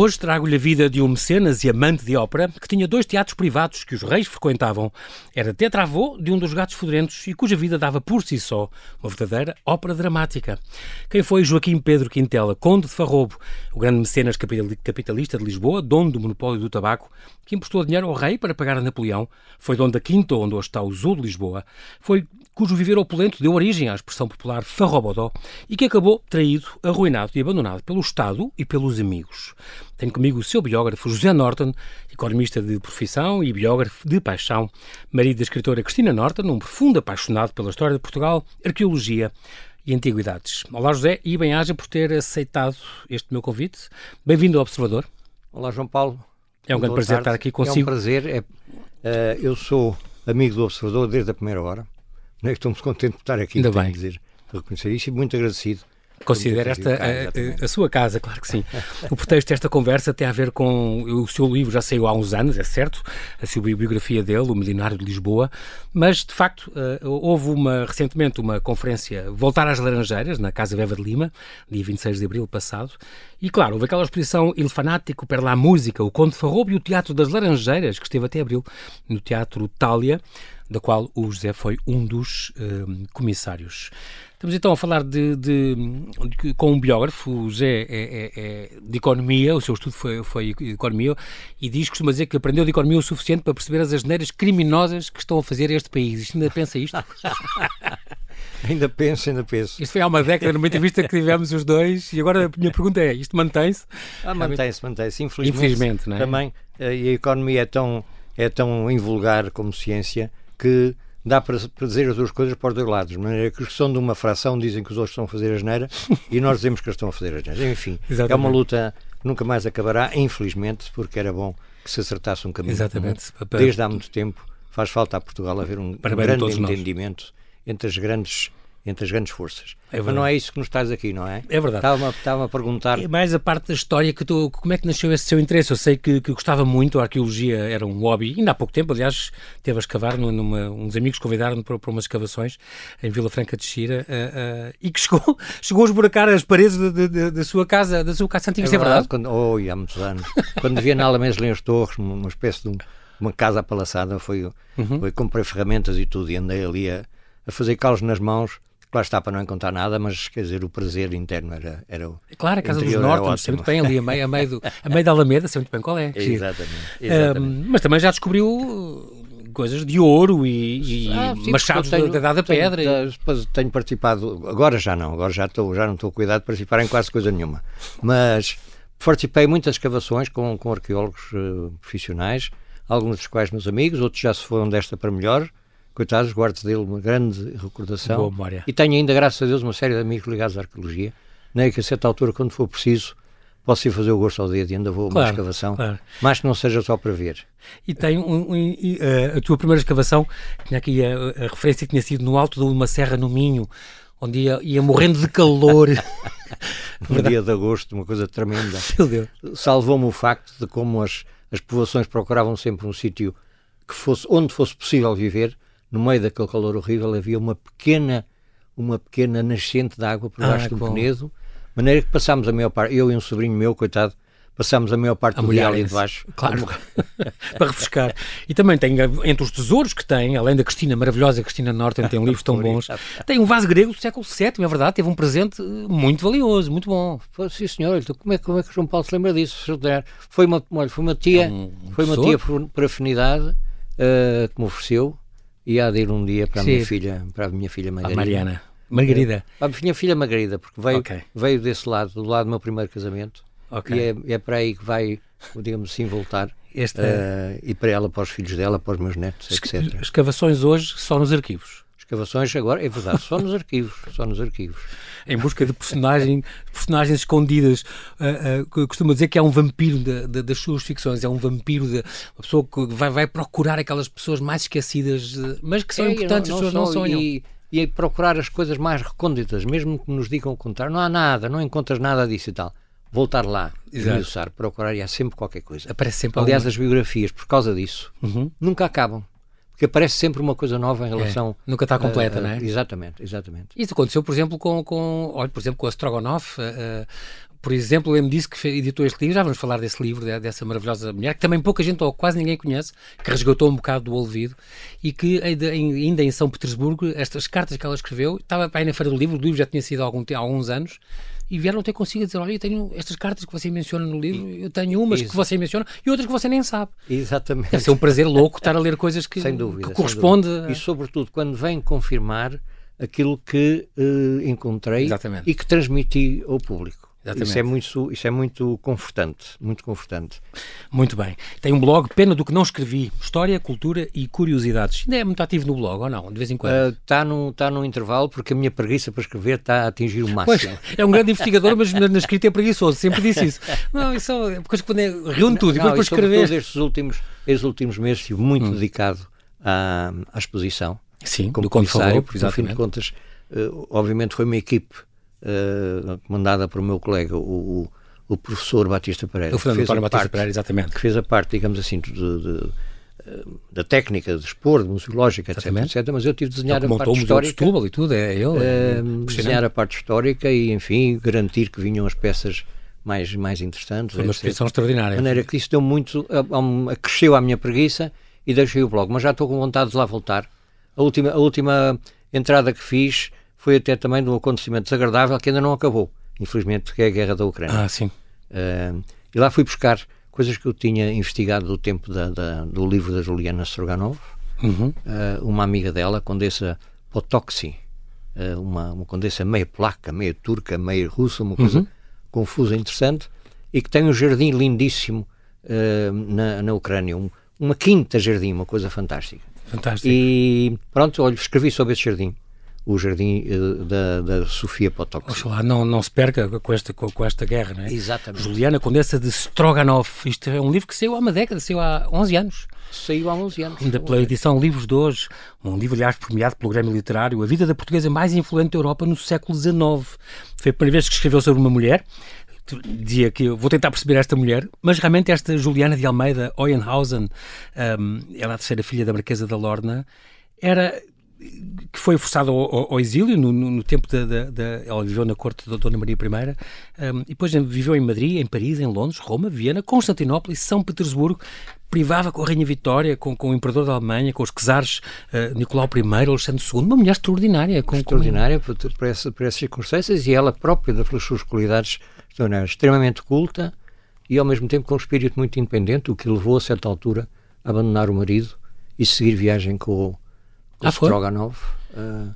Hoje trago-lhe a vida de um mecenas e amante de ópera que tinha dois teatros privados que os reis frequentavam. Era tetravô de um dos gatos fedorentos e cuja vida dava por si só uma verdadeira ópera dramática. Quem foi Joaquim Pedro Quintela, conde de Farrobo, o grande mecenas capitalista de Lisboa, dono do monopólio do tabaco, que emprestou dinheiro ao rei para pagar a Napoleão, foi dono da quinta onde hoje está o Zoo de Lisboa, foi cujo viver opulento deu origem à expressão popular farrobodó e que acabou traído, arruinado e abandonado pelo Estado e pelos amigos. Tenho comigo o seu biógrafo José Norton, economista de profissão e biógrafo de paixão, marido da escritora Cristina Norton, um profundo apaixonado pela história de Portugal, arqueologia e antiguidades. Olá José e bem-aja por ter aceitado este meu convite. Bem-vindo ao Observador. Olá João Paulo. É um grande prazer tarde. estar aqui consigo. É um prazer. É, uh, eu sou amigo do Observador desde a primeira hora. Né? Estou muito contente por estar aqui, Ainda bem. dizer, reconhecer isso e muito agradecido. Considera esta a, a, sua casa, claro que sim. O pretexto desta conversa tem a ver com. O seu livro já saiu há uns anos, é certo, a sua biografia dele, O Milionário de Lisboa, mas de facto uh, houve uma, recentemente uma conferência Voltar às Laranjeiras, na Casa Beva de Lima, dia 26 de abril passado, e claro, houve aquela exposição Il Fanático per la Música, o Conde Farrobo e o Teatro das Laranjeiras, que esteve até abril no Teatro Tália da qual o José foi um dos uh, comissários. Estamos então a falar de, de, de, com um biógrafo, o José é, é, é, de economia, o seu estudo foi, foi economia, e diz, costuma dizer que aprendeu de economia o suficiente para perceber as asneiras criminosas que estão a fazer este país. Isto ainda pensa isto? ainda penso, ainda penso. Isto foi há uma década, numa entrevista que tivemos os dois, e agora a minha pergunta é, isto mantém-se? Ah, mantém-se, mantém-se. Infelizmente, Infelizmente não é? também, eh, e a economia é tão, é tão invulgar como ciência, que dá para, para dizer as duas coisas para os dois lados. De maneira que são de uma fração dizem que os outros estão a fazer a geneira e nós dizemos que eles estão a fazer a geneira. Enfim, Exatamente. é uma luta que nunca mais acabará, infelizmente, porque era bom que se acertasse um caminho. Exatamente. Comum. Desde há muito tempo faz falta a Portugal haver um, grande entendimento nós. entre as grandes entre as grandes forças. É Mas não é isso que nos estás aqui, não é? É verdade. Estava-me estava a perguntar. É mais a parte da história que tu, como é que nasceu esse seu interesse? Eu sei que, que gostava muito, a arqueologia era um hobby, ainda há pouco tempo, aliás, teve a escavar, numa, uns amigos convidaram-me para, para umas escavações em Vila Franca de Xira uh, uh, e que chegou, chegou a esburacar as paredes da sua casa, da sua casa antiga, é, é verdade? verdade? Quando, oh, há muitos anos. quando via na Alamés Lenhas Torres, uma espécie de um, uma casa apalaçada, foi, uhum. foi comprei ferramentas e tudo e andei ali a, a fazer calos nas mãos Lá está para não encontrar nada, mas quer dizer, o prazer interno era, era o. Claro, a Casa dos Nortons, sei muito bem, ali a meio, a meio, do, a meio da Alameda, sei muito bem qual é. Exatamente. exatamente. mas também já descobriu coisas de ouro e, e ah, sim, machados tenho, da da Pedra. Tenho, tenho, participado, agora já não, agora já, estou, já não estou cuidado de participar em quase coisa nenhuma. Mas participei em muitas escavações com, com arqueólogos uh, profissionais, alguns dos quais meus amigos, outros já se foram desta para melhor coitados, guardo dele uma grande recordação. Boa memória. E tenho ainda, graças a Deus, uma série de amigos ligados à arqueologia, nem que a certa altura, quando for preciso, posso ir fazer o gosto ao dedo e ainda vou a claro, uma escavação, claro. mas que não seja só para ver. E tem um, um, uh, a tua primeira escavação, tinha aqui a, a, referência que tinha sido no alto de uma serra no Minho, onde ia, ia morrendo de calor. no dia de agosto, uma coisa tremenda. Salvou-me o facto de como as, as povoações procuravam sempre um sítio que fosse onde fosse possível viver, no meio daquele calor horrível, havia uma pequena, uma pequena nascente de água por baixo ah, do Penedo, de maneira que passámos a maior parte, eu e um sobrinho meu, coitado, passámos a maior parte a do dia ali de baixo. Claro, para refrescar. E também tem, entre os tesouros que tem, além da Cristina, maravilhosa Cristina Norton, tem livros tão bons, tem um vaso grego do século VII, é verdade, teve um presente muito valioso, muito bom. Foi, sim, senhor, como, é, como é que João Paulo se lembra disso? Foi uma, foi uma tia, é um, um foi uma tia por, por afinidade uh, que me ofereceu, e há de ir um dia para a minha filha, para a minha filha Margarida. A Mariana. Margarida. É, a minha filha Margarida, porque veio, okay. veio desse lado, do lado do meu primeiro casamento. Okay. E é, é para aí que vai, digamos assim, voltar. Esta... Uh, e para ela, para os filhos dela, para os meus netos, etc. Escavações hoje só nos arquivos. Escavações agora, é verdade, só nos arquivos, só nos arquivos. Em busca de personagem, personagens escondidas. Uh, uh, costumo dizer que é um vampiro de, de, das suas ficções, é um vampiro, de, uma pessoa que vai, vai procurar aquelas pessoas mais esquecidas, mas que são é, importantes, não, não as pessoas não sonham. E, e procurar as coisas mais recônditas, mesmo que nos digam o contrário. Não há nada, não encontras nada disso e tal. Voltar lá, usar, procurar, e há sempre qualquer coisa. Aparece sempre Aliás, alguma... as biografias, por causa disso, uhum. nunca acabam porque aparece sempre uma coisa nova em é, relação. É, nunca está completa, uh, não é? Exatamente, exatamente. Isso aconteceu, por exemplo, com, com olha, por exemplo, com a Strogonoff. Uh, por exemplo, lembro disso que editou este livro, já vamos falar desse livro, dessa maravilhosa mulher, que também pouca gente ou quase ninguém conhece, que resgatou um bocado do olvido e que ainda em São Petersburgo, estas cartas que ela escreveu, estava aí na Feira do Livro, o livro já tinha sido há, algum, há alguns anos, e vieram ter consigo dizer: Olha, eu tenho estas cartas que você menciona no livro, eu tenho umas que você menciona e outras que você nem sabe. Exatamente. Deve ser um prazer louco estar a ler coisas que, sem dúvida, que corresponde. A... E sobretudo quando vem confirmar aquilo que uh, encontrei Exatamente. e que transmiti ao público. Exatamente. Isso é muito, isso é muito confortante, muito confortante. Muito bem. Tem um blog, pena do que não escrevi, História, Cultura e Curiosidades. Ainda é muito ativo no blog, ou não? De vez em quando? Está uh, no, tá no intervalo, porque a minha preguiça para escrever está a atingir o máximo. Pois, é um grande investigador, mas na, na escrita é preguiçoso, sempre disse isso. Não, isso é quando é, reúne tudo, não, e depois para escrever... estes últimos, estes últimos meses estive muito hum. dedicado à, à exposição. Sim, como do comissário, porque, no fim de contas, uh, obviamente foi uma equipe uh, comandada por meu colega, o, o professor Batista Pereira. O Fernando António Batista parte, Pereira, exatamente. Que fez a parte, digamos assim, de, de, eh, da técnica de expor, de museológica, etc, etc, mas eu tive de desenhar a parte histórica. Setúbal e tudo, é ele. É uh, desenhar a parte histórica e, enfim, garantir que vinham as peças mais, mais interessantes. Foi uma exposição extraordinária. De maneira que isso deu muito, acresceu à minha preguiça e deixei o blog, mas já estou com vontade de lá voltar. A última, a última entrada que fiz foi até também de um acontecimento desagradável que ainda não acabou, infelizmente, que é a guerra da Ucrânia. Ah, sim. Uh, e lá fui buscar coisas que eu tinha investigado do tempo da, da, do livro da Juliana Stroganov, uhum. uh, uma amiga dela, Condessa Potoxi, uh, uma, uma condessa meia polaca, meia turca, meia russa, uma coisa uhum. confusa e interessante, e que tem um jardim lindíssimo na, na Ucrânia, um, uma quinta jardim, uma coisa fantástica. Fantástico. E pronto, olha, escrevi sobre esse jardim o jardim uh, da, da Sofia Potocki. Oxalá não, não se perca com esta, com, com, esta guerra, não é? Exatamente. Juliana Condessa de Stroganov. Isto é um livro que saiu há uma década, saiu há 11 anos. Saiu há 11 anos. Ainda pela edição Livros de Hoje, um livro, aliás, premiado pelo Grêmio Literário, A Vida da Portuguesa Mais Influente da Europa no século XIX. Foi a primeira vez que escreveu sobre uma mulher, dizia que eu vou tentar perceber esta mulher, mas realmente esta Juliana de Almeida Oyenhausen, um, ela é a terceira filha da Marquesa da Lorna, era que foi forçada ao, ao, exílio no, no, tempo da, da, da, Ela viveu na corte da Dona Maria I, um, e depois viveu em Madrid, em Paris, em Londres, Roma, Viena, Constantinopla e São Petersburgo. Privava com a Rainha Vitória, com, com o Imperador da Alemanha, com os czares uh, Nicolau I, Alexandre II. Uma mulher extraordinária. Com, extraordinária com... Por, por, essa, por essas circunstâncias e ela própria, pelas suas qualidades, extremamente culta e ao mesmo tempo com um espírito muito independente, o que levou a certa altura a abandonar o marido e seguir viagem com o ah, Stroganov. Uh,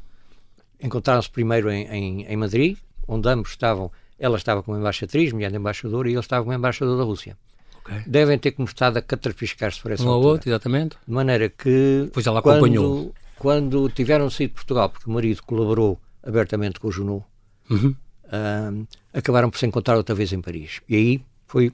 Encontraram-se primeiro em, em, em, Madrid, onde ambos estavam. Ela estava como embaixatriz, mulher de embaixador, e ele estava como embaixador da Rússia. Okay. Devem ter começado a catrapiscar-se por essa um altura. outro, exatamente. De maneira que. Pois ela acompanhou. Quando, quando tiveram saído de Portugal, porque o marido colaborou abertamente com o Junot, uhum. uh, acabaram por se encontrar outra vez em Paris. E aí foi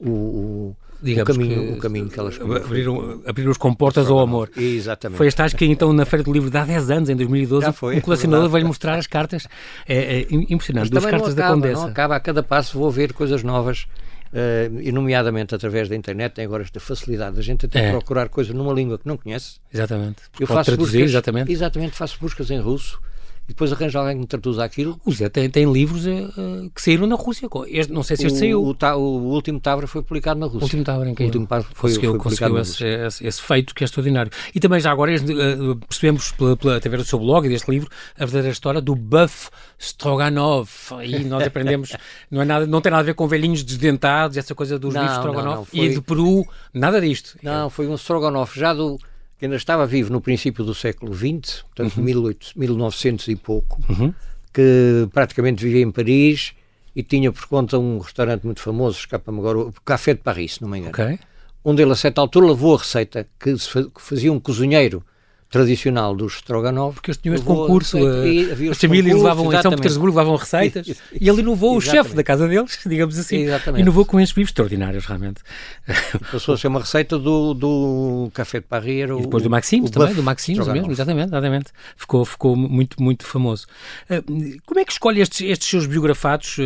o, o digamos o caminho, que, o caminho que elas abriram, abriram os comportas ao amor. Exatamente. Foi esta que então na Feira do Livro de há 10 anos, em 2012, foi, um colecionador veio mostrar as cartas. É, é impressionante, duas cartas acaba, da Condessa. Não acaba, a cada passo vou ver coisas novas. Uh, e nomeadamente através da internet tem agora esta facilidade da gente até é. procurar coisas numa língua que não conhece. Exatamente. Eu faço traduzir, buscas, exatamente. exatamente, faço buscas em russo e depois arranja alguém que me traduza aquilo. O Zé tem, tem livros uh, que saíram na Rússia. Este, não sei se este o, saiu. O, o, o, último Tavra foi publicado na Rússia. O último Tavra em que o último foi, conseguiu, foi conseguiu esse, esse, esse, feito que é extraordinário. E também já agora uh, percebemos, pela, pela, através do seu blog e deste livro, a verdadeira história do Buff Stroganov. E nós aprendemos, não, é nada, não tem nada a ver com velhinhos desdentados, essa coisa dos livros Stroganov. Não, não, foi... E do Peru, nada disto. Não, foi um Stroganov já do que ainda estava vivo no princípio do século XX, portanto, uhum. 18, 1900 e pouco, uhum. que praticamente vivia em Paris e tinha por conta um restaurante muito famoso, escapa-me agora, o Café de Paris, se não me engano. Okay. Onde ele, a certa altura, levou a receita que, que fazia um cozinheiro tradicional dos Stroganov. Porque eles tinham este concurso, a, as famílias levavam, em São Petersburgo levavam receitas e ele inovou, o chefe da casa deles, digamos assim, exatamente. inovou com estes livros extraordinários, realmente. Passou a ser uma receita do, do Café de Paris. e depois do Maximus também, do Maximus mesmo, exatamente, exatamente. Ficou, ficou muito, muito famoso. Uh, como é que escolhe estes, estes seus biografados?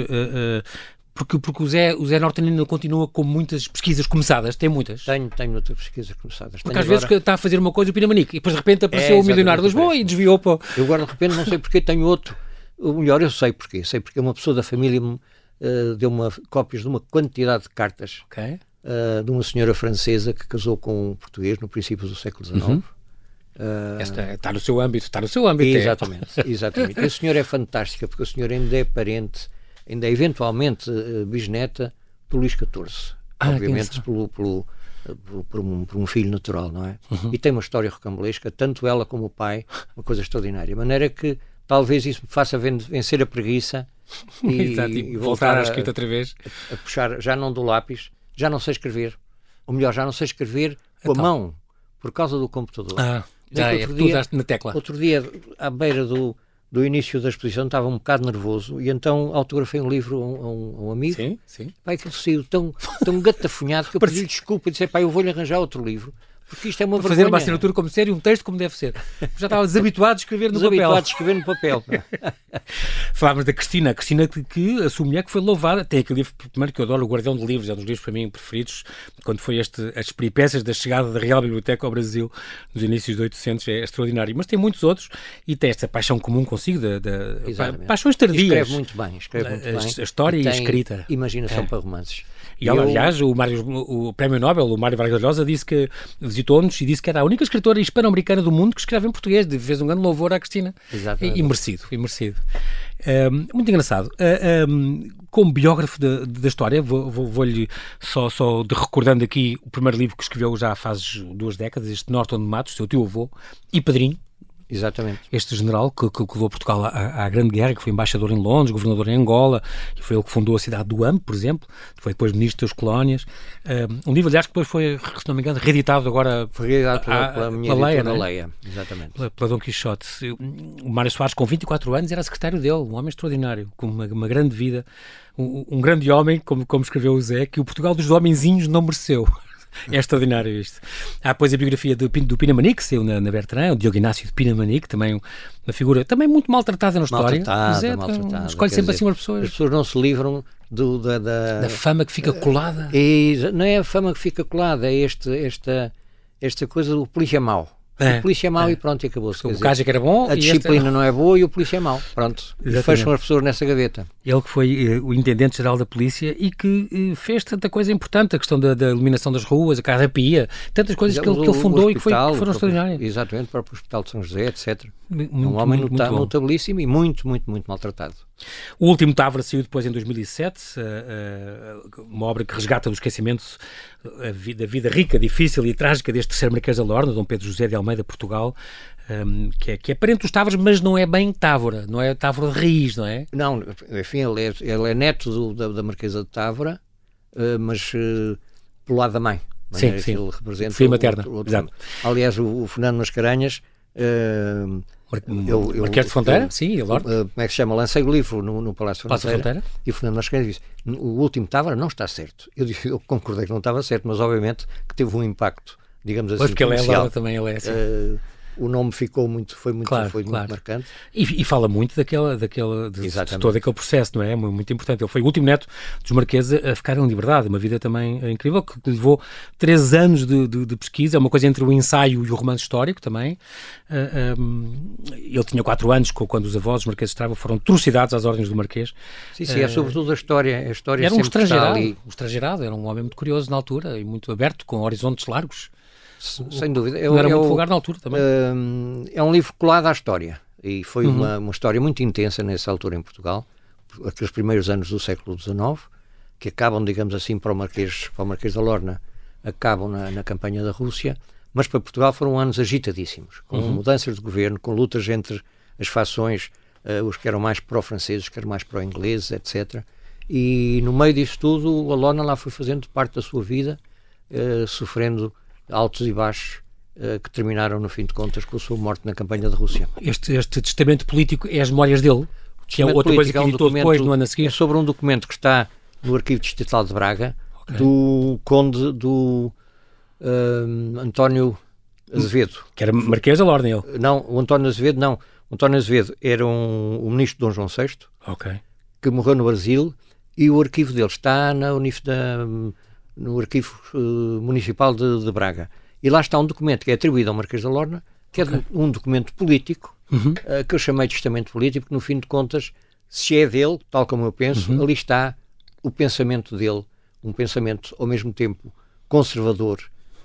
Porque, porque o Zé, o Zé Norton continua com muitas pesquisas começadas, tem muitas. Tenho, tenho muitas pesquisas começadas. Porque tenho às agora... vezes está a fazer uma coisa o Pinamanique e depois de repente apareceu é, o Milionário de Lisboa e desviou para... Eu agora de repente não sei porque tenho outro. O melhor eu sei porque. Sei porque uma pessoa da família me, uh, deu uma, cópias de uma quantidade de cartas okay. uh, de uma senhora francesa que casou com um português no princípio do século XIX. Uhum. Uh, Esta está no seu âmbito, está no seu âmbito. Exatamente, é. exatamente. A senhora é fantástica, porque a senhora ainda é parente, ainda é eventualmente uh, bisneta do Luís XIV. Ah, obviamente pelo, pelo, pelo, por, um, por, um, filho natural, não é? Uhum. E tem uma história rocambolesca, tanto ela como o pai, uma coisa extraordinária. De maneira que talvez isso me faça vencer a preguiça e, Exato, e, e voltar, à escrita outra vez. A, a, puxar, já não do lápis, já não sei escrever. Ou melhor, já não sei escrever com então. a mão, por causa do computador. Ah. Já é, dia, na tecla. Outro dia, à beira do, do início da exposição, estava um bocado nervoso e então autografei um livro a um, a um amigo. Sim, sim. Pai, que saiu tão, tão gatafunhado que eu pedi desculpa e disse: pai, eu vou-lhe arranjar outro livro. Porque isto é uma Para fazer uma assinatura como sério, um texto como deve ser. Já estava desabituado a escrever no papel. Desabituado a escrever no papel. Falávamos da Cristina. A Cristina que, que a sua mulher que foi louvada. Tem aquele livro, primeiro, que eu adoro, o Guardião de Livros. É um dos livros para mim preferidos. Quando foi este, as peripécias da chegada da Real Biblioteca ao Brasil, nos inícios de 800, é extraordinário. Mas tem muitos outros e tem esta paixão comum consigo, da, da paixões tardias. Escreve muito bem. Escreve muito a, bem. A história e, e a escrita. Imaginação é. para romances. E, eu... aliás, o, Mário, o Prémio Nobel, o Mário Vargas Llosa, disse que visitou-nos e disse que era a única escritora hispano-americana do mundo que escreve em português. Fez um grande louvor à Cristina. Exatamente. E, e merecido, e merecido. Um, muito engraçado. Uh, um, como biógrafo da história, vou-lhe vou, vou só, só de, recordando aqui o primeiro livro que escreveu já faz duas décadas, este Norton de Matos, seu tio-avô e padrinho, Exatamente. Este general que, que levou Portugal à, à, Grande Guerra, que foi embaixador em Londres, governador em Angola, e foi ele que fundou a cidade do Ampo, por exemplo, foi depois ministro das colónias. Um livro, aliás, que depois foi, se não me engano, reeditado agora foi reeditado pela, pela minha pela Leia, é? Leia, exatamente. Pela, pela Dom Quixote. O Mário Soares, com 24 anos, era secretário dele, um homem extraordinário, com uma, uma grande vida, um, um, grande homem, como, como escreveu o Zé, que o Portugal dos homenzinhos não mereceu. É extraordinário isto. Há depois a biografia do, do Pinamanique, que saiu na, na Bertrand, o Diogo Inácio de Pinamanique, também uma figura também muito maltratada na história. Maltratada, é, maltratada. Escolhe sempre dizer, assim as pessoas. As pessoas não se livram do, da, da, da fama que fica colada. É, não é a fama que fica colada, é este, esta, esta coisa do polícia mau. É, o polícia é mau é. e pronto, e acabou-se. O caso é que era bom. A disciplina este... não é boa e o polícia é mau. Pronto. Exatamente. E fecham as pessoas nessa gaveta. Ele que foi uh, o intendente-geral da polícia e que uh, fez tanta coisa importante, a questão da, da iluminação das ruas, a carrapia, tantas coisas que ele, que ele fundou hospital, e que, foi, que foram extraordinárias. Exatamente, o próprio Hospital de São José, etc. Muito, um homem muito notabilíssimo e muito, muito, muito maltratado. O último Távora saiu depois em 2007, uh, uh, uma obra que resgata do esquecimento a vida, a vida, rica, difícil e trágica deste terceiro Marquês da Lorna, Dom Pedro José de Almeida, Portugal, ehm, que, é, que é parente dos Távoras, mas não é bem Távora, não é Távora de raiz, não é? Não, enfim, ele é, ele é neto do, da, da, Marquesa de Távora, mas pelo lado da mãe. Sim, sim. Ele representa Filha materna, outro Exato. Aliás, o, o Fernando Mascarenhas Uh, Marquês de Fronteira, sim, Uh, como é que se chama? Lancei o livro no, no Palácio de Fronteira, Fronteira, e o Fernando Mascarenhas disse: o último Távora não está certo. Eu, eu concordei que não estava certo, mas obviamente que teve um impacto, digamos assim. Pois porque ele é lá também, ele é assim. Uh, o nome ficou muito, foi muito, claro, foi claro. muito marcante. E, e, fala muito daquela, daquela de, de, todo aquele processo, não é? Muito importante. Ele foi o último neto dos Marqueses a ficar em liberdade, uma vida também incrível, que levou três anos de, de, de pesquisa, é uma coisa entre o ensaio e o romance histórico também. Uh, ah, um, ele tinha quatro anos quando os avós, os Marqueses de Trava, foram trucidados às ordens do Marquês. Sim, sim, uh, é sobretudo a história. A história era um estrangeirado, um estrangeirado, era um homem muito curioso na altura e muito aberto, com horizontes largos. Sem dúvida. Eu, era eu, muito vulgar na altura também. Uh, é um livro colado à história. E foi uhum. uma, uma história muito intensa nessa altura em Portugal, aqueles primeiros anos do século XIX, que acabam, digamos assim, para o Marquês, para o Marquês da Lorna, acabam na, na campanha da Rússia, mas para Portugal foram anos agitadíssimos, com uhum. mudanças de governo, com lutas entre as fações, uh, os que eram mais pró-franceses, os que eram mais pró-ingleses, etc. E no meio disso tudo, a Lorna lá foi fazendo parte da sua vida, uh, sofrendo altos e baixos uh, que terminaram, no fim de contas, com a sua morte na campanha da Rússia. Este, este testamento político é as memórias dele? Que é outra coisa que é um depois, no ano a seguir? É sobre um documento que está no Arquivo Distrital de Braga, okay. do conde do uh, António Azevedo. Que era Marquês da Ordem, ele? Não, o António Azevedo não. O António Azevedo era um, o ministro de Dom João VI, okay. que morreu no Brasil, e o arquivo dele está na Unif da no Arquivo uh, Municipal de, de, Braga. E lá está um documento que é atribuído ao Marquês da Lorna, que okay. é um documento político, uhum. uh, que eu chamei de testamento político, porque no fim de contas, se é dele, tal como eu penso, uhum. ali está o pensamento dele, um pensamento ao mesmo tempo conservador,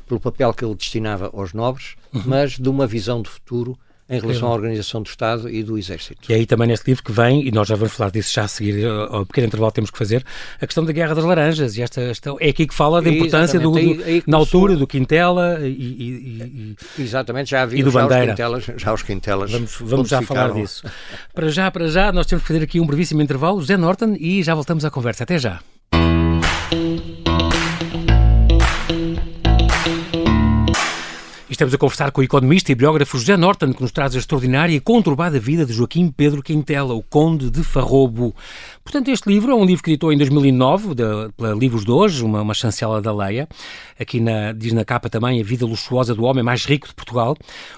pelo papel que ele destinava aos nobres, uhum. mas de uma visão de futuro em relação à organização do Estado e do Exército. E aí também neste livro que vem, e nós já vamos falar disso já a seguir, ao pequeno intervalo temos que fazer, a questão da Guerra das Laranjas, e esta, esta é aqui que fala da importância do, do aí, aí na altura do Quintela e, e, e Exatamente, já havia e do já Bandeira. Os Quintelas, já os Quintelas. Vamos, vamos já falar disso. Para já, para já, nós temos que fazer aqui um brevíssimo intervalo, José Norton, e já voltamos à conversa. Até já. Estamos a conversar com o economista e biógrafo José Norton, que nos traz a extraordinária e conturbada vida de Joaquim Pedro Quintela, o Conde de Farrobo. Portanto, este livro é um livro que editou em 2009, de, pela Livros de Hoje, uma, uma chancela da Leia. Aqui na, diz na capa também a vida luxuosa do homem mais rico de Portugal.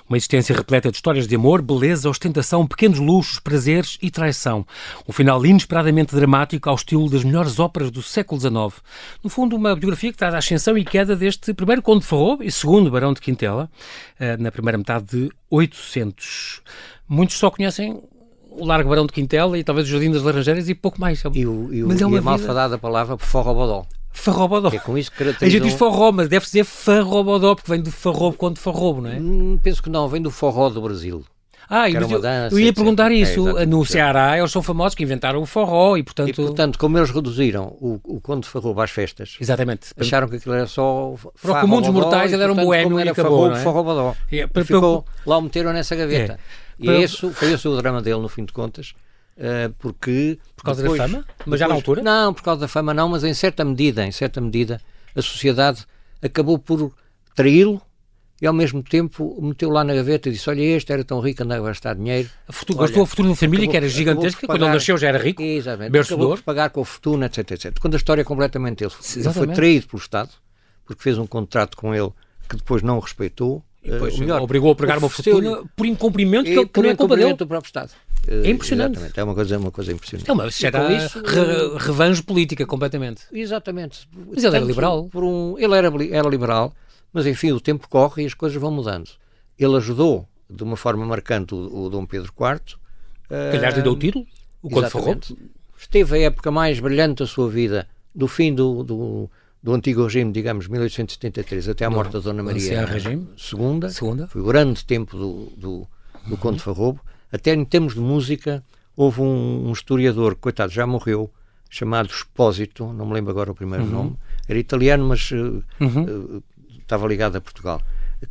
Uma existência repleta de histórias de amor, beleza, ostentação, pequenos luxos, prazeres e traição. Um final inesperadamente dramático ao estilo das melhores óperas do século XIX. No fundo, uma biografia que traz a ascensão e queda deste primeiro Conde de Farrobo e segundo Barão de Quintela, eh, na primeira metade de 800. Muitos só conhecem o Largo Barão de Quintela e talvez o Jardim das Laranjeiras e pouco mais. E, o, e, o, mas é uma e a malfadada palavra forrobodó. Farrobodó. É com isso que A gente diz forró, mas deve dizer farrobodó, porque vem do farrobo quando farrobo, não é? Hum, penso que não, vem do forró do Brasil. Ah, eu, dança, eu, ia etc. perguntar isso. É, no Ceará, eles são famosos que inventaram o forró e, portanto... E, portanto, como eles reduziram o, o Conde Farrobo às festas, Exatamente. acharam que aquilo era só... Para o comum dos mortais, ele era um boêmio e acabou, não é? Farrobodó. É, para, ficou, lá o meteram nessa gaveta. É. E para... esse, foi esse o drama dele, no fim de contas, uh, porque... Por causa depois, da fama? Mas já na altura? Não, por causa da fama não, mas em certa medida, em certa medida, a sociedade acabou por traí-lo e ao mesmo tempo meteu lá na gaveta e disse: Olha, este era tão rico, andava a gastar dinheiro. A futuro, Olha, gastou a fortuna da família, acabou, que era gigantesca, quando ele nasceu já era rico. Exatamente. Por pagar com a fortuna, etc, etc. Quando a história é completamente ele, ele foi traído pelo Estado, porque fez um contrato com ele que depois não respeitou. E depois, uh, melhor, obrigou a pagar uma fortuna por incumprimento que, que não é culpa dele. do próprio Estado. É impressionante. Exatamente. É uma coisa, é uma coisa impressionante. É uma, era isso, re, revanche política, completamente. Exatamente. Mas ele era liberal. Por um, ele era, era liberal, mas enfim, o tempo corre e as coisas vão mudando. Ele ajudou de uma forma marcante o, o Dom Pedro IV. Aliás lhe deu o título, o Conde Farrobo. Esteve a época mais brilhante da sua vida, do fim do, do, do antigo regime, digamos, 1873 até à morte da Dona Maria regime. II. Segunda. Foi o grande tempo do, do, do uhum. Conde Farrobo. Até em termos de música, houve um, um historiador, coitado, já morreu, chamado Espósito, não me lembro agora o primeiro uhum. nome, era italiano, mas uh, uhum. uh, estava ligado a Portugal,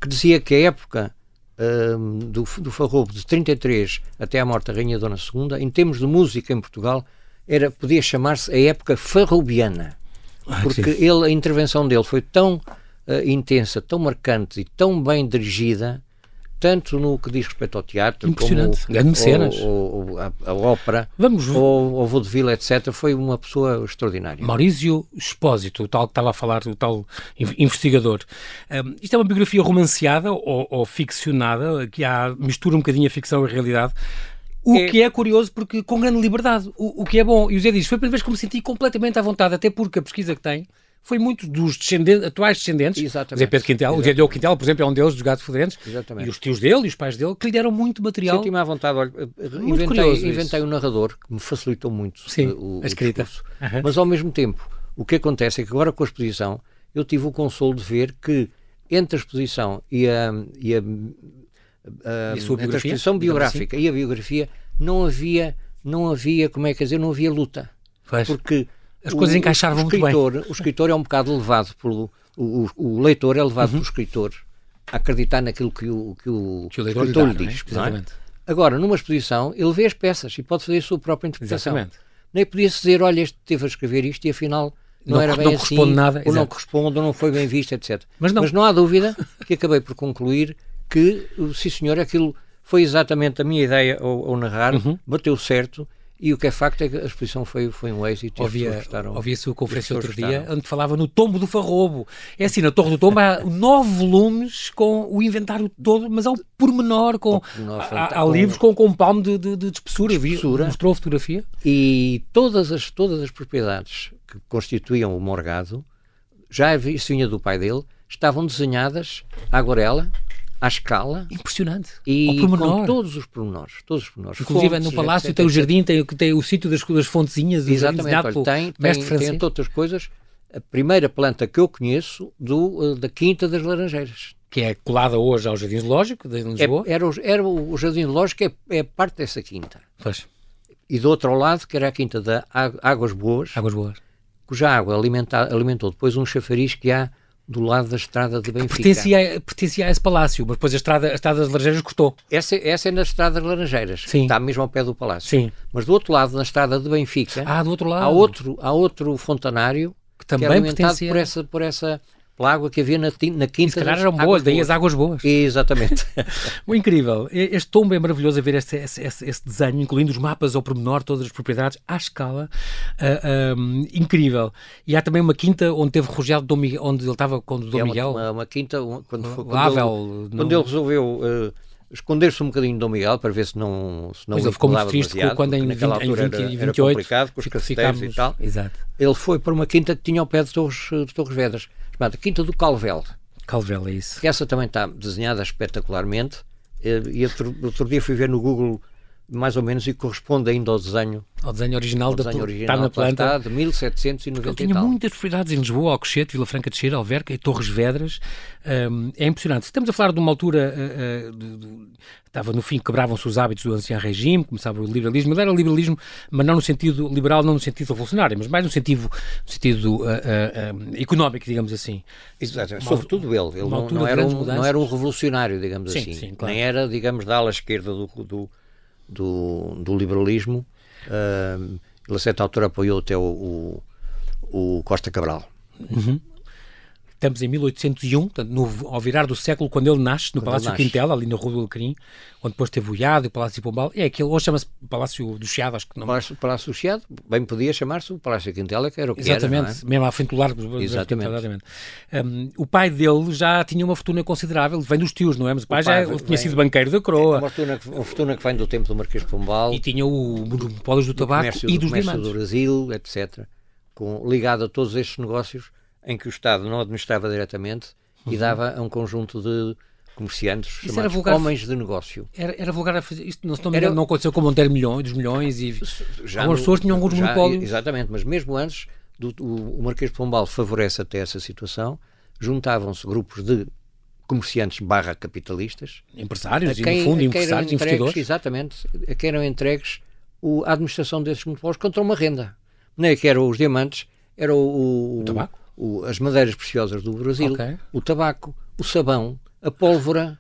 que dizia que a época uh, do, do Farrobo, de 33 até à morte da Rainha Dona II, em termos de música em Portugal, era, podia chamar-se a época farrobiana. Ah, porque ele, a intervenção dele foi tão uh, intensa, tão marcante e tão bem dirigida tanto no que diz respeito ao teatro, Impressionante. como cenas. a, a, ópera, Vamos... ou o vaudeville, etc., foi uma pessoa extraordinária. Maurício Espósito, o tal que estava a falar, o tal investigador. Um, isto é uma biografia romanceada ou, ou ficcionada, que há, mistura um bocadinho a ficção e a realidade. O é... que é curioso porque com grande liberdade, o, o que é bom. E o Zé diz, foi a primeira vez que me senti completamente à vontade, até porque a pesquisa que tem foi muito dos descendentes, atuais descendentes, Exatamente. Zé Pedro Quintel, Exatamente. o Diogo Quintel, por exemplo, é um deles dos gatos fedentes, e os tios dele e os pais dele, que lhe deram muito material. Senti-me à vontade, olha, inventei, curioso inventei um narrador que me facilitou muito Sim, o, a escrita. O uhum. Mas ao mesmo tempo, o que acontece é que agora com a exposição, eu tive o consolo de ver que entre a exposição e a, e a, a, e a entre a exposição biográfica assim? e a biografia, não havia, não havia, como é que dizer, não havia luta. Faz. Porque as coisas encaixaram muito bem. O escritor é um bocado levado pelo. O, o, leitor é levado uhum. pelo escritor a acreditar naquilo que o, que o, que o escritor lhe, dá, lhe diz. É? Não é? Agora, numa exposição, ele vê as peças e pode fazer a sua própria interpretação. Exatamente. Nem podia-se dizer, olha, este teve a escrever isto e afinal não, não era bem não assim, corresponde nada, ou não corresponde, ou não foi bem visto, etc. Mas não. Mas não há dúvida que acabei por concluir que, sim senhor, aquilo foi exatamente a minha ideia ao, ao narrar, uhum. bateu certo e o que é facto é que a exposição foi, foi um êxito. Ouvi, ouvi a sua conferência outro dia, onde falava no tombo do Farrobo. É assim, na Torre do Tombo há nove volumes com o inventário todo, mas ao pormenor, com, pormenor, há, há, livros com, com um palmo de, de, de espessura. De espessura. Mostrou a fotografia. E todas as, todas as propriedades que constituíam o morgado, já vinha do pai dele, estavam desenhadas à aguarela à escala. Impressionante. E com todos os pormenores. Todos os pormenores. Inclusive fontes, no palácio etc, tem o jardim, tem, tem o sítio das, das fontezinhas. Exatamente. Olha, tem, tem, tem, entre outras coisas, a primeira planta que eu conheço do, eh, da Quinta das Laranjeiras. Que é colada hoje ao Jardim Zoológico de Lisboa? É, era, o, era o Jardim Zoológico, é, é parte dessa quinta. Pois. E do outro lado, que era a quinta da Águas Boas. Águas Boas. Cuja água alimenta, alimentou depois um chafariz que há do lado da estrada de Benfica. Pertencia, pertencia a esse palácio, mas depois a estrada, a estrada das Laranjeiras cortou. Essa, essa é na estrada das Laranjeiras, Sim. está mesmo ao pé do palácio. Sim. Mas do outro lado, na estrada de Benfica, ah, do outro lado. há outro, há outro fontanário que também que é alimentado pertencia... por essa, por essa pela água que havia na, na quinta. E se calhar eram boas, daí as águas boas. Exatamente. Incrível. Este tombo é maravilhoso a ver esse, esse, esse, desenho, incluindo os mapas ao pormenor, todas as propriedades, à escala. Uh, um, incrível. E há também uma quinta onde teve refugiado Dom Miguel, onde ele estava com o Dom é Miguel. Uma, uma quinta, quando, foi, quando, ele, quando ele resolveu. Uh, esconder-se um bocadinho de Dom Miguel para ver se não se não pois ele ficou muito triste quando em, 20, em 20, era, 28 era complicado com os ficámos, e tal. Exato. Ele foi para uma quinta que tinha ao pé de Torres, de Torres Vedras chamada Quinta do Calvel. Calvel, é isso. Que essa também está desenhada espetacularmente. E outro, outro dia fui ver no Google mais ou menos e corresponde ainda ao desenho ao desenho original ao da desenho original, está na planta. está de 1790 ele tinha muitas propriedades em Lisboa, Alcochete, Vila Franca de Xeira, Alverca e Torres Vedras. Um, é impressionante, estamos a falar de uma altura uh, uh, de, de, estava no fim, quebravam-se os hábitos do ancião regime, começava o liberalismo, ele era liberalismo, mas não no sentido liberal, não no sentido revolucionário, mas mais no sentido, no sentido uh, económico, digamos assim. Exatamente, sobretudo ele, ele não, não, era um, não era um revolucionário, digamos sim, assim, sim, claro. nem era, digamos, da ala esquerda do, do do, do liberalismo. Uh, ele a certa altura apoiou até o, o, o Costa Cabral. Uhum. Estamos em 1801, portanto, no, ao virar do século, quando ele nasce, no quando Palácio Quintela, ali na Rua do Alecrim, onde depois teve o Iado e o Palácio de Pombal. É aquele, hoje chama-se Palácio do Chiado, acho que não. Palácio, Palácio do Chiado, bem podia chamar-se o Palácio Quintela, que era o que Exatamente, era, é? mesmo à frente do largo. Exatamente. exatamente. Um, o pai dele já tinha uma fortuna considerável, vem dos tios, não é? Mas o pai, o pai já vem, tinha sido banqueiro da coroa. É uma fortuna, uma fortuna que vem do tempo do Marquês de Pombal. E tinha o monopólio do tabaco comércio, e dos comércio diamantes. do Brasil, etc. Com, ligado a todos estes negócios em que o Estado não administrava diretamente e dava a um conjunto de comerciantes Isso chamados vulgar, homens de negócio. Era, era vulgar a fazer isto, não, era, não aconteceu com o Monteiro Milhões, dos milhões e já algumas pessoas tinham alguns já, monopólios. Exatamente, mas mesmo antes do, o, o Marquês de Pombal favorece até essa situação, juntavam-se grupos de comerciantes barra capitalistas. Empresários, quem, e no fundo empresários, investidores. Exatamente, a quem eram entregues o, a administração desses monopólios contra uma renda. Não é que eram os diamantes, era o, o, o tabaco? O, as madeiras preciosas do Brasil, okay. o tabaco, o sabão, a pólvora,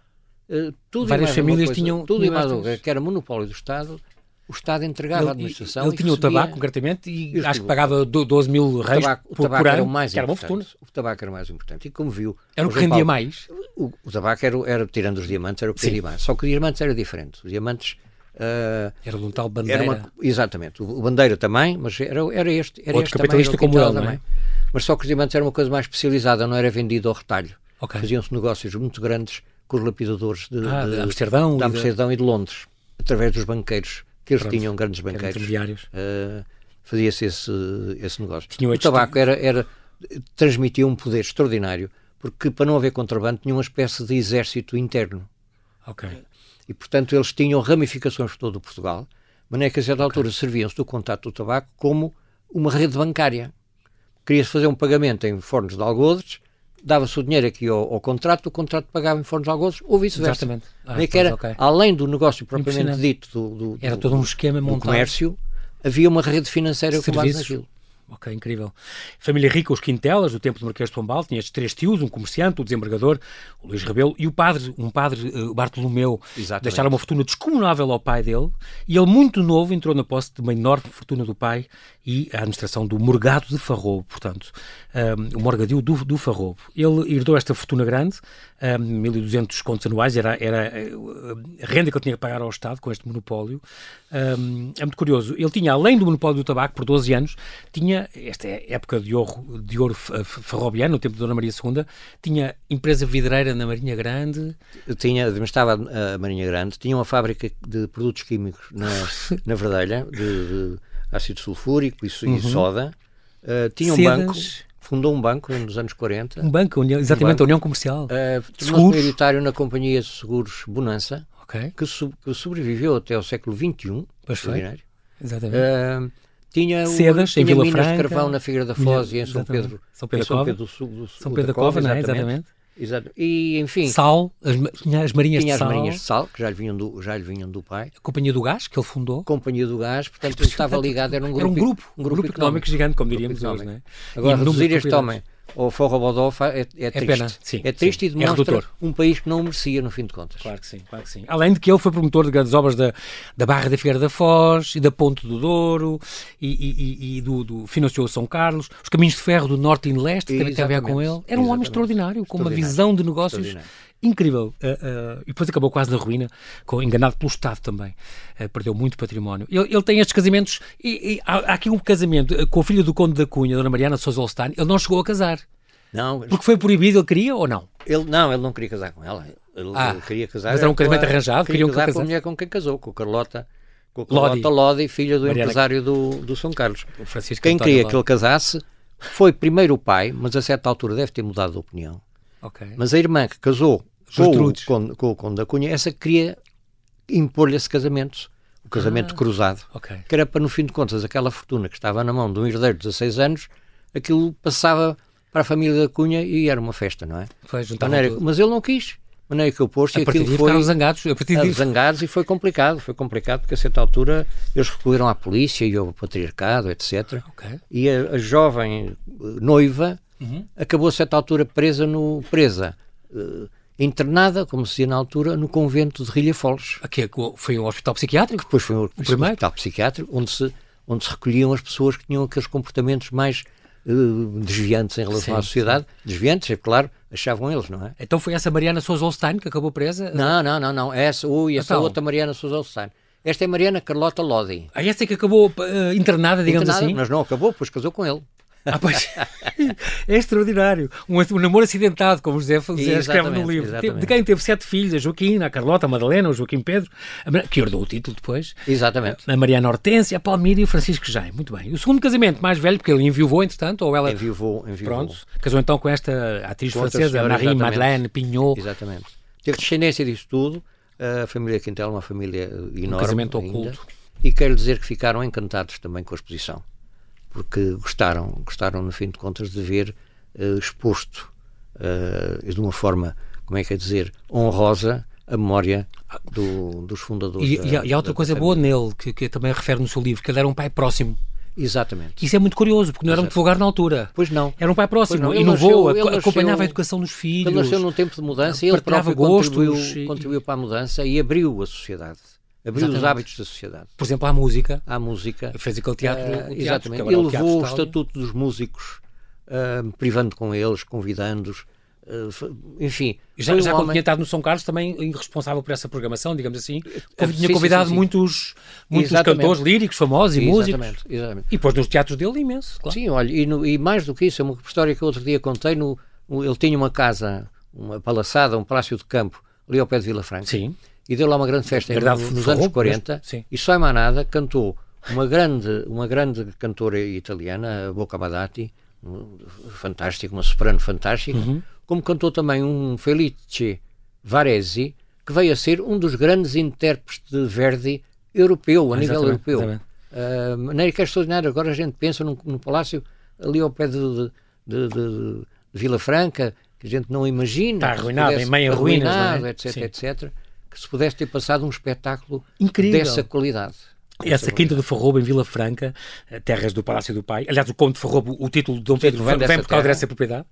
uh, tudo Várias famílias coisa, tinham tudo tinham e mais que era monopólio do Estado. O Estado entregava a administração. Ele tinha o tabaco, concretamente, e acho que pagava 12 mil tabaco, por, o tabaco por ano, era o mais que era uma fortuna. O tabaco era o mais importante. E como viu... Era o que rendia mais? O, o, tabaco, era, era, tirando os diamantes, era o que rendia mais. Só que os diamantes era diferente. Os diamantes... Uh, era de um tal bandeira. Uma, exatamente. O, bandeira também, mas era, era este. Era Outro este capitalista também, como ele, também. Mas só que os diamantes era uma coisa mais especializada, não era vendido ao retalho. Okay. Faziam-se negócios muito grandes com os lapidadores de, ah, de, de Amsterdão, de Amsterdão e de... Londres, através dos banqueiros, que eles Pronto, tinham grandes banqueiros. Uh, Fazia-se esse, esse negócio. Tinha o tabaco era, era, transmitia um poder extraordinário, porque para não haver contrabando tinha uma espécie de exército interno. Ok. E, portanto, eles tinham ramificações por todo o Portugal, mas que a certa okay. altura serviam-se do contato do tabaco como uma rede bancária queria-se fazer um pagamento em fornos de algodres, dava-se o dinheiro aqui ao, ao, contrato, o contrato pagava em fornos de algodres, ou vice-versa. Exatamente. Ah, era, okay. Além do negócio propriamente dito do, do, era todo um esquema do montado. comércio, havia uma rede financeira com base naquilo. Ok, incrível. Família rica, os Quintelas, do tempo do Marquês de Pombal, tinha estes três tios, um comerciante, o desembargador, o Luís Rebelo, e o padre, um padre, uh, Bartolomeu, Exatamente. deixaram uma fortuna descomunável ao pai dele, e ele, muito novo, entrou na posse de uma enorme fortuna do pai e a administração do Morgado de Farrobo, portanto, um, o Morgadio do, do Farrobo. Ele herdou esta fortuna grande, um, 1.200 contos anuais, era, era eh, a renda que ele tinha que pagar ao Estado com este monopólio. Um, é muito curioso. Ele tinha, além do monopólio do tabaco, por 12 anos, tinha, esta é época de ouro, de ouro farrobiano, no tempo de Dona Maria II, tinha empresa vidreira na Marinha Grande. Tinha, estava a Marinha Grande, tinha uma fábrica de produtos químicos na, na Verdelha, de, de ácido sulfúrico e, uhum. e soda. Uh, tinha um Sedas. banco fundou um banco nos anos 40. Um banco, exatamente, um banco, a União Comercial. Uh, Tornou-se maioritário na Companhia de Seguros Bonança, okay. que, que, sobreviveu até ao século XXI. Pois foi. Exatamente. Uh, tinha, Sedas, tinha em Vila minas Franca, de carvão na Figueira da Foz e em São Pedro, São Pedro, São Pedro do Sul. Do, São Pedro da Cova, Cova exatamente. exatamente. Exato. E, enfim... Sal, as, as marinhas tinha de sal. as marinhas de sal, que já lhe, vinham do, já lhe vinham do pai. A Companhia do Gás, que ele fundou. Companhia do Gás, portanto, ele estava ligado, era um grupo... Era um grupo, um grupo, grupo económico, gigante, como diríamos hoje, não é? Agora, reduzir este homem ao Forro Bodó é, é, é triste. Pena, sim, é triste sim. e demonstra é um país que não merecia, no fim de contas. Claro que sim, claro que sim. Além de que ele foi promotor de grandes obras da, da Barra da Figueira da Foz e da Ponte do Douro e, e, e do, do, financiou São Carlos, os caminhos de ferro do norte e do leste, que também tem a ver com ele. Era um homem extraordinário, com uma visão de negócios incrível. Uh, uh, e depois acabou quase na ruína, com, enganado pelo Estado também. Uh, perdeu muito património. Ele, ele tem estes casamentos, e, e há, há, aqui um casamento com a filha do Conde da Cunha, Dona Mariana Sousa Olstein. Ele não chegou a casar. Não. Porque foi proibido, ele queria ou não? Ele, não, ele não queria casar com ela. Ele, ah, ele queria casar. Mas era um casamento arranjado? Queria casar com a mulher com quem casou, com a Carlota. Com a Carlota Lodi, Lodi filha do Mariana... empresário do, do São Carlos. Quem queria Lodi. que ele casasse foi primeiro o pai, mas a certa altura deve ter mudado de opinião. Okay. Mas a irmã que casou com o, com, o Conde da Cunha, essa queria impor-lhe esse casamento, o casamento ah, cruzado, okay. que era para, no fim de contas, aquela fortuna que estava na mão de um herdeiro de 16 anos, aquilo passava para a família da Cunha e era uma festa, não é? Foi, maneira, mas ele não quis. Maneira que eu pôs e aquilo foi zangados, a partir disso. zangados e foi complicado, foi complicado porque a certa altura eles recorreram à polícia e ao patriarcado, etc. Okay. E a, a, jovem noiva uhum. acabou a certa altura presa no presa uh, internada, como se dizia na altura, no convento de Rilhafoles. Aqui é foi um hospital psiquiátrico? Depois foi um o primeiro? hospital psiquiátrico, onde se, onde se recolhiam as pessoas que tinham aqueles comportamentos mais uh, desviantes em relação sim, à sociedade. Sim. Desviantes, é claro, achavam eles, não é? Então foi essa Mariana Sousa Olstein que acabou presa? Não, não, não, não. Essa, ui, essa então. outra Mariana Sousa Olstein. Esta é Mariana Carlota Lodi. Ah, essa é que acabou uh, internada, digamos internada, assim? Mas não acabou, pois casou com ele. Ah, pois. é extraordinário. Um, um, namoro acidentado, como José, José escreve no livro. Exatamente. De quem teve sete filhos, a Joaquim, a Carlota, a Madalena, o Joaquim Pedro, a, que herdou o título depois. Exatamente. A Mariana Hortência, a Palmira e o Francisco Jaime. Muito bem. O segundo casamento, mais velho, porque ele enviou, entretanto, ou ela. Enviou, enviou. Pronto. Casou então com esta atriz com francesa, Marie exatamente. Madeleine Pignot. Exatamente. Teve descendência disso tudo. A família Quintel é uma família enorme. Um casamento ainda. oculto. E quero dizer que ficaram encantados também com a exposição porque gostaram, gostaram no fim de contas de ver uh, exposto uh, de uma forma, como é que é dizer, honrosa a memória do, dos fundadores. E, da, e, há outra da, coisa da boa nele, que, que, também refere no seu livro, que ele era um pai próximo. Exatamente. Isso é muito curioso, porque não era muito vulgar na altura. Pois não. Era um pai próximo, inovou, acompanhava a educação dos filhos. Ele nasceu num tempo de mudança e ele próprio contribuiu, e... contribuiu para a mudança e abriu a sociedade. Abriu os hábitos da sociedade. Por exemplo, à música. À música. Fez aquele teatro. Uh, teatro exatamente. Ele levou o estatuto dos músicos, uh, privando com eles, convidando-os. Uh, enfim. Já, já um quando tinha estado no São Carlos, também responsável por essa programação, digamos assim, tinha convidado sim, sim. muitos, muitos cantores líricos famosos e músicos. Exatamente, exatamente. E depois nos teatros dele, imenso. Claro. Sim, olha, e, no, e, mais do que isso, é uma história que outro dia contei. No, ele tinha uma casa, uma palaçada, um palácio de campo, ali ao pé de Vila Franca. Sim e deu lá uma grande festa Verdade, nos, nos anos 40 mas, e só em Manada cantou uma grande, uma grande cantora italiana, a Boca Badati, fantástica, uma soprano fantástica, uhum. como cantou também um Felice Varese, que veio a ser um dos grandes intérpretes de Verdi europeu, a nível europeu. Uh, maneira que é extraordinário. Agora a gente pensa num, num palácio ali ao pé de, de, de, de, Vila Franca, que a gente não imagina. Está arruinado, em meio ruínas, é? etc, Sim. etc que se pudesse ter passado um espetáculo Incrível. dessa qualidade. Essa Quinta do Farrobo, em Vila Franca, terras do Palácio do Pai. Aliás, o Conde de Farrobo, o título de Dom Pedro vem, vem por causa dessa propriedade.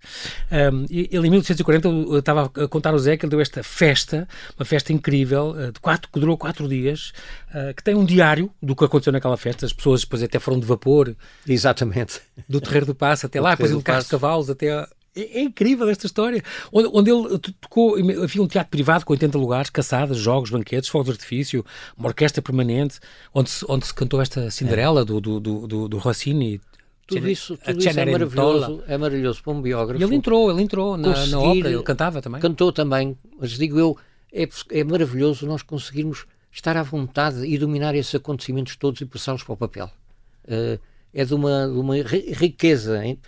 Um, ele, em 1840, estava a contar ao Zé que ele deu esta festa, uma festa incrível, de quatro, que durou quatro dias, uh, que tem um diário do que aconteceu naquela festa. As pessoas depois até foram de vapor. Exatamente. Do Terreiro do Passo até lá, depois de carros de cavalos até é, é, incrível esta história. Onde, onde, ele tocou, havia um teatro privado com 80 lugares, caçadas, jogos, banquetes, fogos de artifício, uma orquestra permanente, onde se, onde se cantou esta Cinderela é. do, do, do, do Rossini. Tudo isso, tudo isso é maravilhoso, é maravilhoso para um biógrafo. E ele entrou, ele entrou na, na ópera, ele cantava também. Cantou também, mas digo eu, é, é maravilhoso nós conseguirmos estar à vontade e dominar esses acontecimentos todos e passá-los para o papel. Uh, é de uma, de uma riqueza, hein?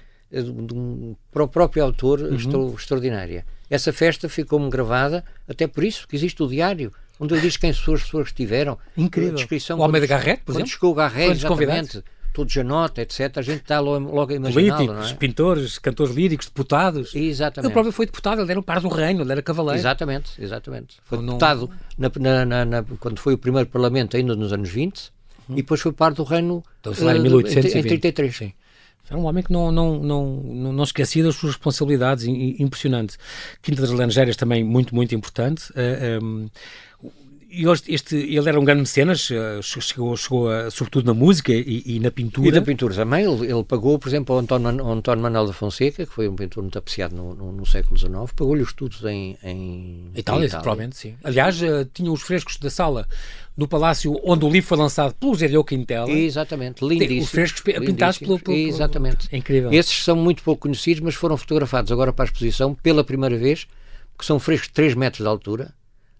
De um, para o próprio autor uhum. extraordinária. Essa festa ficou-me gravada, até por isso que existe o diário, onde ele diz quem as pessoas que estiveram. Incrível. Descrição, o Homem da Garrett, por exemplo? chegou o Garrett, exatamente. Todos Janota, etc. A gente está logo, logo a imaginar. Políticos, é? pintores, cantores líricos, deputados. Exatamente. Ele próprio foi deputado, ele era o par do reino, ele era cavaleiro. Exatamente, exatamente. Foi não... deputado na, na, na, quando foi o primeiro parlamento, ainda nos anos 20, hum. e depois foi par do reino então, uh, em 1820. em 33. Sim. Era um homem que não, não, não, não, esquecia das suas responsabilidades, impressionante. Quinta das Laranjeiras também muito, muito importante. Uh, um, e este, ele era um grande mecenas, eh, chegou, chegou a, sobretudo na música e, e, na pintura. E na pintura também. Ele, ele pagou, por exemplo, ao António, ao António Manuel da Fonseca, que foi um pintor muito apreciado no, no, no século XIX, pagou-lhe os estudos em, em Itália, Itália. provavelmente, sim. Aliás, uh, tinha os frescos da sala no palácio onde o livro foi lançado pelo Zé Quintela. Exatamente, lindíssimo. Os frescos pintados pelo, pelo, Exatamente. É incrível. Esses são muito pouco conhecidos, mas foram fotografados agora para a exposição pela primeira vez, que são frescos de 3 metros de altura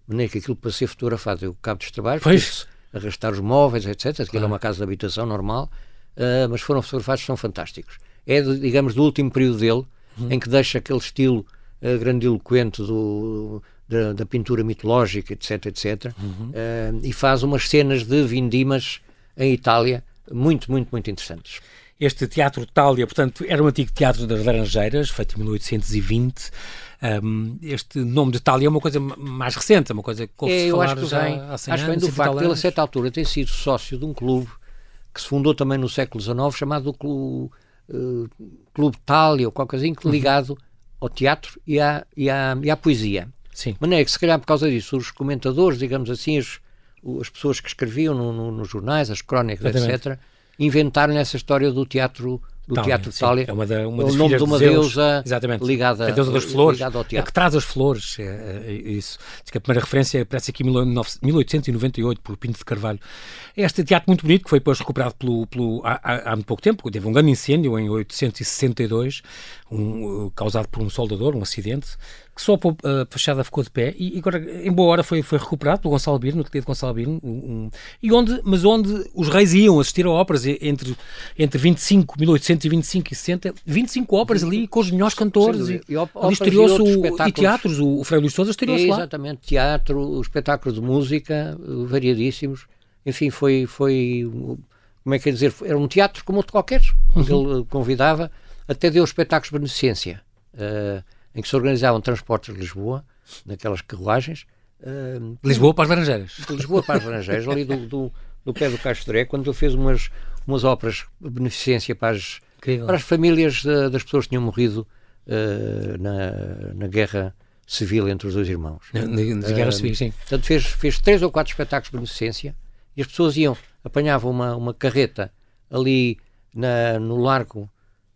maneira que aquilo para ser fotografado o cabo dos trabalhos, pois. arrastar os móveis, etc. Aquilo claro. é uma casa de habitação normal, uh, mas foram fotografados, são fantásticos. É, digamos, do último período dele, uhum. em que deixa aquele estilo uh, grandiloquente do, da, da, pintura mitológica, etc, etc, uhum. uh, e faz umas cenas de vindimas em Itália muito, muito, muito interessantes. Este Teatro Tália, portanto, era um antigo teatro das Laranjeiras, feito em 1820. Um, este nome de Itália é uma coisa mais recente, é uma coisa que é, eu acho que vem, acho bem do facto de ele, a certa altura, ter sido sócio de um clube que se fundou também no século XIX, chamado Clube, uh, clube Itália, ou qualquer coisa assim, ligado uhum. ao teatro e à, e à, e à poesia. Sim. De maneira que, se calhar, por causa disso, os comentadores, digamos assim, as, as pessoas que escreviam no, no, nos jornais, as crónicas, Exatamente. etc., inventaram essa história do teatro do Itália, Teatro Itália. É uma da, uma o nome de uma de deusa Exatamente. ligada, a deusa das flores, ao teatro. A que traz as flores, é, é, é isso. Diz que a primeira referência aparece aqui em 1898, por Pinto de Carvalho. Este teatro muito bonito, que foi depois recuperado pelo, pelo, há, há muito pouco tempo, teve um grande incêndio em 862, um, causado por um soldador, um acidente, que só a fachada ficou de pé e agora, em boa hora, foi, foi recuperado pelo Gonçalo Birno, no ateliê de Gonçalo Birno, um, um, e onde, mas onde os reis iam assistir a óperas entre, entre 25, 1825 e 60, 25 óperas ali com os melhores cantores. E, e, ali estreou-se e, e, teatros, o, o Frei Luís Souza estreou-se lá. Exatamente, teatro, o espetáculo de música, eh, variadíssimos. Enfim, foi, foi como é que é dizer, era um teatro como outro qualquer, onde uhum. ele convidava, até deu espetáculos de beneficência. Uh, em que se organizavam transportes de Lisboa, naquelas carruagens. Uh, Lisboa para as Laranjeiras. De Lisboa para as Laranjeiras, ali do, do, do pé do Castro Dré, quando ele fez umas, umas óperas de beneficência para as, para as famílias de, das pessoas que tinham morrido uh, na, na guerra civil entre os dois irmãos. Na, na guerra civil, sim. Portanto, fez, fez três ou quatro espetáculos de beneficência e as pessoas iam, apanhavam uma, uma carreta ali na, no largo,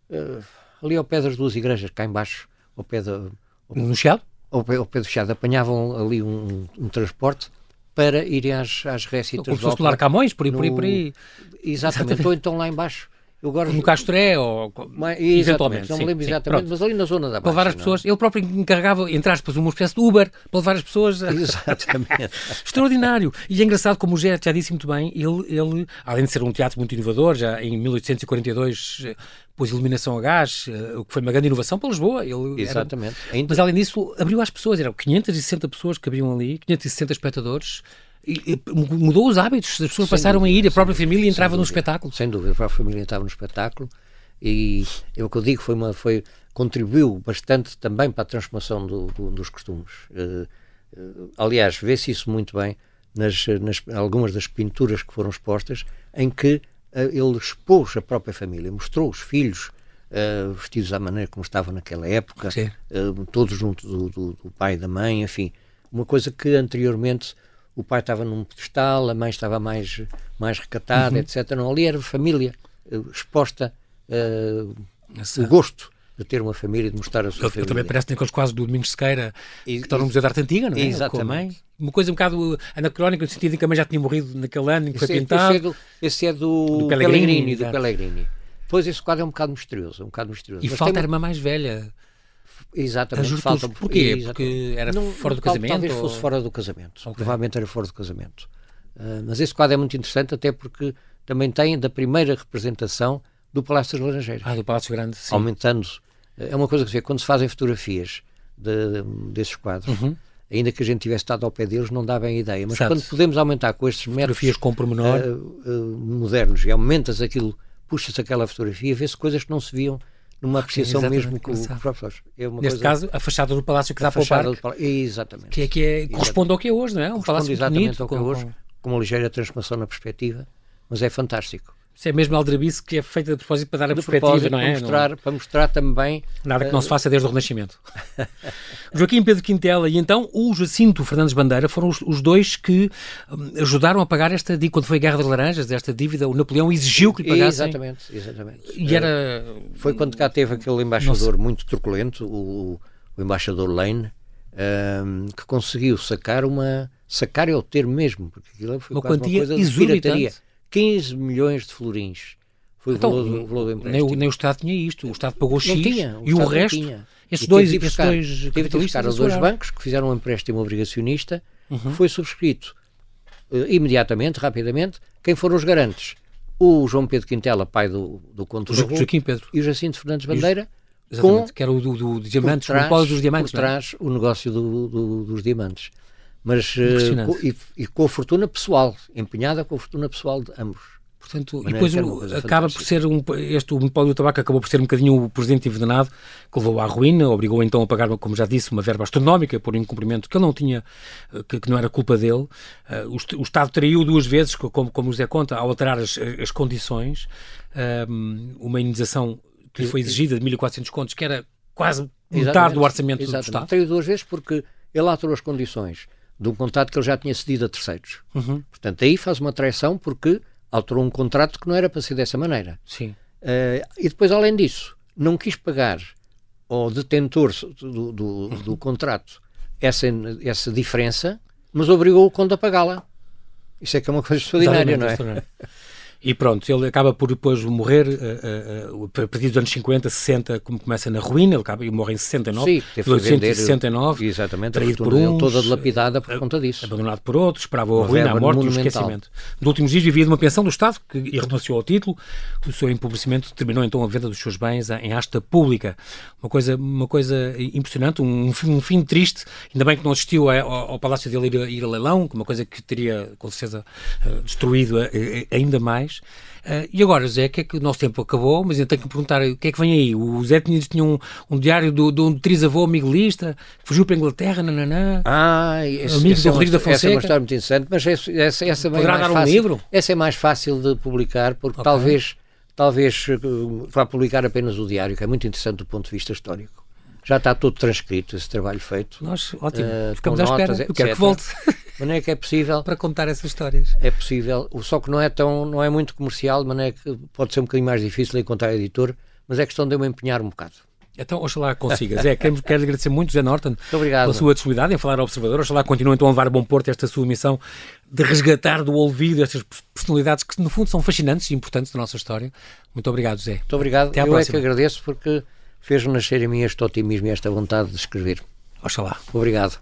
uh, ali ao pé das duas igrejas, cá embaixo, ao pé da. No Chiado? Ao pé, ao pé do Chiado. Apanhavam ali um, um transporte para irem às, às récitas. Como se fosse Camões, por aí, por aí, por aí. Exatamente. Exatamente. Ou então lá embaixo Agora, no Castré ou mas, eventualmente. Não me lembro sim, exatamente, sim, mas ali na zona da Baixa. Para levar as pessoas, ele próprio encarregava, entre aspas, uma espécie de Uber para levar as pessoas. Exatamente. Extraordinário. E é engraçado, como o Gé já disse muito bem, ele, ele, além de ser um teatro muito inovador, já em 1842 eh, pôs iluminação a gás, eh, o que foi uma grande inovação para Lisboa. Ele Exatamente. Era, mas além disso, abriu às pessoas, eram 560 pessoas que haviam ali, 560 espectadores mudou os hábitos, as pessoas sem passaram dúvida, a ir, a própria família entrava no espetáculo. Sem dúvida, a própria família entrava no espetáculo e é o que eu digo, foi uma, foi, contribuiu bastante também para a transformação do, do, dos costumes. Uh, uh, aliás, vê-se isso muito bem nas, nas, algumas das pinturas que foram expostas, em que uh, ele expôs a própria família, mostrou os filhos vestidos à maneira como estavam naquela época, todos junto do, do, do pai e da mãe, enfim, uma coisa que anteriormente o pai estava num pedestal, a mãe estava mais, mais recatada, uhum. etc. Não, ali era família uh, exposta uh, o gosto de ter uma família e de mostrar a sua eu, família. Também parece naqueles quase do Domingos Sequeira que estão no Museu da Arte Antiga, não é? Exatamente. Uma coisa um bocado anacrónica, no sentido em que a mãe já tinha morrido naquele ano em que esse foi é, pintado. Esse é do, esse é do, do Pellegrini. Pellegrini do Pellegrini. Pois esse quadro é um bocado misterioso, é um bocado misterioso. E Mas falta uma... a irmã mais velha. Exatamente. Falta... Porquê? Exatamente. Porque era não, fora do casamento? Talvez ou... fosse fora do casamento. Okay. Provavelmente era fora do casamento. Uh, mas esse quadro é muito interessante até porque também tem da primeira representação do Palácio das Laranjeiras. Ah, do Palácio Grande, sim. Aumentando. É uma coisa que se vê quando se fazem fotografias de, desses quadros. Uhum. Ainda que a gente tivesse estado ao pé deles, não dá bem ideia. Mas Exato. quando podemos aumentar com estes métodos Fotografias com pormenor. Uh, uh, modernos e aumentas aquilo, puxas aquela fotografia, vê-se coisas que não se viam numa apreciação mesmo com os professores. É Neste coisa... caso, a fachada do palácio que dá para o parque. Pal... Exatamente. Que é, que é, corresponde ao que é hoje, não é? Um palácio exatamente bonito, ao que é hoje, com uma ligeira transformação na perspectiva, mas é fantástico. Isso é mesmo aldrabice que é feita de propósito para dar a de perspectiva, não é? Para mostrar, não... para mostrar também... Nada que não se faça desde o Renascimento. Joaquim Pedro Quintela e então o Jacinto Fernandes Bandeira foram os, os dois que um, ajudaram a pagar esta dívida, quando foi a Guerra das Laranjas, esta dívida, o Napoleão exigiu que lhe pagassem. Exatamente, exatamente. E era... Foi quando cá teve aquele embaixador muito truculento, o, o embaixador Lane, um, que conseguiu sacar uma... Sacar é o termo mesmo, porque aquilo foi uma quase quantia uma coisa de pirataria 15 milhões de florins. Foi então, o, valor, do empréstimo. Nem o, nem o Estado tinha isto. O Estado pagou X tinha, o e Estado o resto. Tinha. Esses dois, teve buscar, dois teve de buscar a dois bancos que fizeram um empréstimo obrigacionista, uhum. foi subscrito uh, imediatamente, rapidamente. Quem foram os garantes? O João Pedro Quintela, pai do, do Conto Joaquim Pedro. E o Jacinto Fernandes Bandeira. Com, que era o do, do, do diamantes, trás, o dos diamantes. Por é? trás, o negócio do, do, dos diamantes. Mas, uh, com, e, e com a fortuna pessoal, empenhada com a fortuna pessoal de ambos. Portanto, e depois o, acaba por ser um, este o monopólio do tabaco acabou por ser um bocadinho o presidente envenenado que levou à ruína, obrigou então a pagar, como já disse, uma verba astronómica por incumprimento que ele não tinha, que, que não era culpa dele. Uh, o, o, Estado traiu duas vezes, como, como o Zé conta, ao alterar as, as condições, uh, uma indenização que lhe foi exigida de 1.400 contos, que era quase metade do orçamento exatamente. do Estado. Traiu duas vezes porque ele alterou as condições de um contrato que ele já tinha cedido a terceiros. Uhum. Portanto, aí faz uma traição porque alterou um contrato que não era para ser dessa maneira. Sim. Uh, e depois, além disso, não quis pagar ao detentor do, do, uhum. do contrato essa, essa diferença, mas obrigou o conto a pagá-la. Isso é que é uma coisa extraordinária, não é? E pronto, ele acaba por depois morrer uh, uh, a partir dos anos 50, 60, como começa na ruína, ele acaba, e morre em 69, Sim, teve 1869, exatamente, traído por uns, toda dilapidada por conta disso. Abandonado por outros, esperava a ruína, a morte e o esquecimento. Nos últimos dias vivia de uma pensão do Estado, que e renunciou ao título, o seu empobrecimento terminou então a venda dos seus bens em asta pública. Uma coisa, uma coisa impressionante, um, um fim triste, ainda bem que não assistiu ao, ao Palácio dele ir, ir a leilão, uma coisa que teria com certeza destruído ainda mais. Uh, e agora, Zé, que é que o nosso tempo acabou, mas eu tenho que perguntar o que é que vem aí? O Zé tinha, tinha um, um diário do, de um trisavô miguelista que fugiu para a Inglaterra, nananã. Ah, esse, amigo esse do é Rodrigo da Fonseca. Essa é uma história muito interessante, mas essa, essa, essa é Poderá mais dar fácil, um livro? Essa é mais fácil de publicar, porque okay. talvez, talvez eh, vá publicar apenas o diário, que é muito interessante do ponto de vista histórico. Já está tudo transcrito, esse trabalho feito. Nós, ótimo. Uh, Ficamos à espera. Eu quero que volte. Não é que é possível. Para contar essas histórias. É possível. Só que não é tão, não é muito comercial, mas não é que pode ser um bocadinho mais difícil encontrar editor, mas é questão de eu me empenhar um bocado. Então, oxalá consigas. É, quero, quero agradecer muito, José Norton, muito obrigado. pela sua disponibilidade em falar ao Observador. Oxalá continue então a levar a bom porto esta sua missão de resgatar do olvido estas personalidades que, no fundo, são fascinantes e importantes da nossa história. Muito obrigado, José. Muito obrigado. Até à eu próxima. é que agradeço porque fez nascer em mim este otimismo e esta vontade de escrever. Oxalá. Obrigado.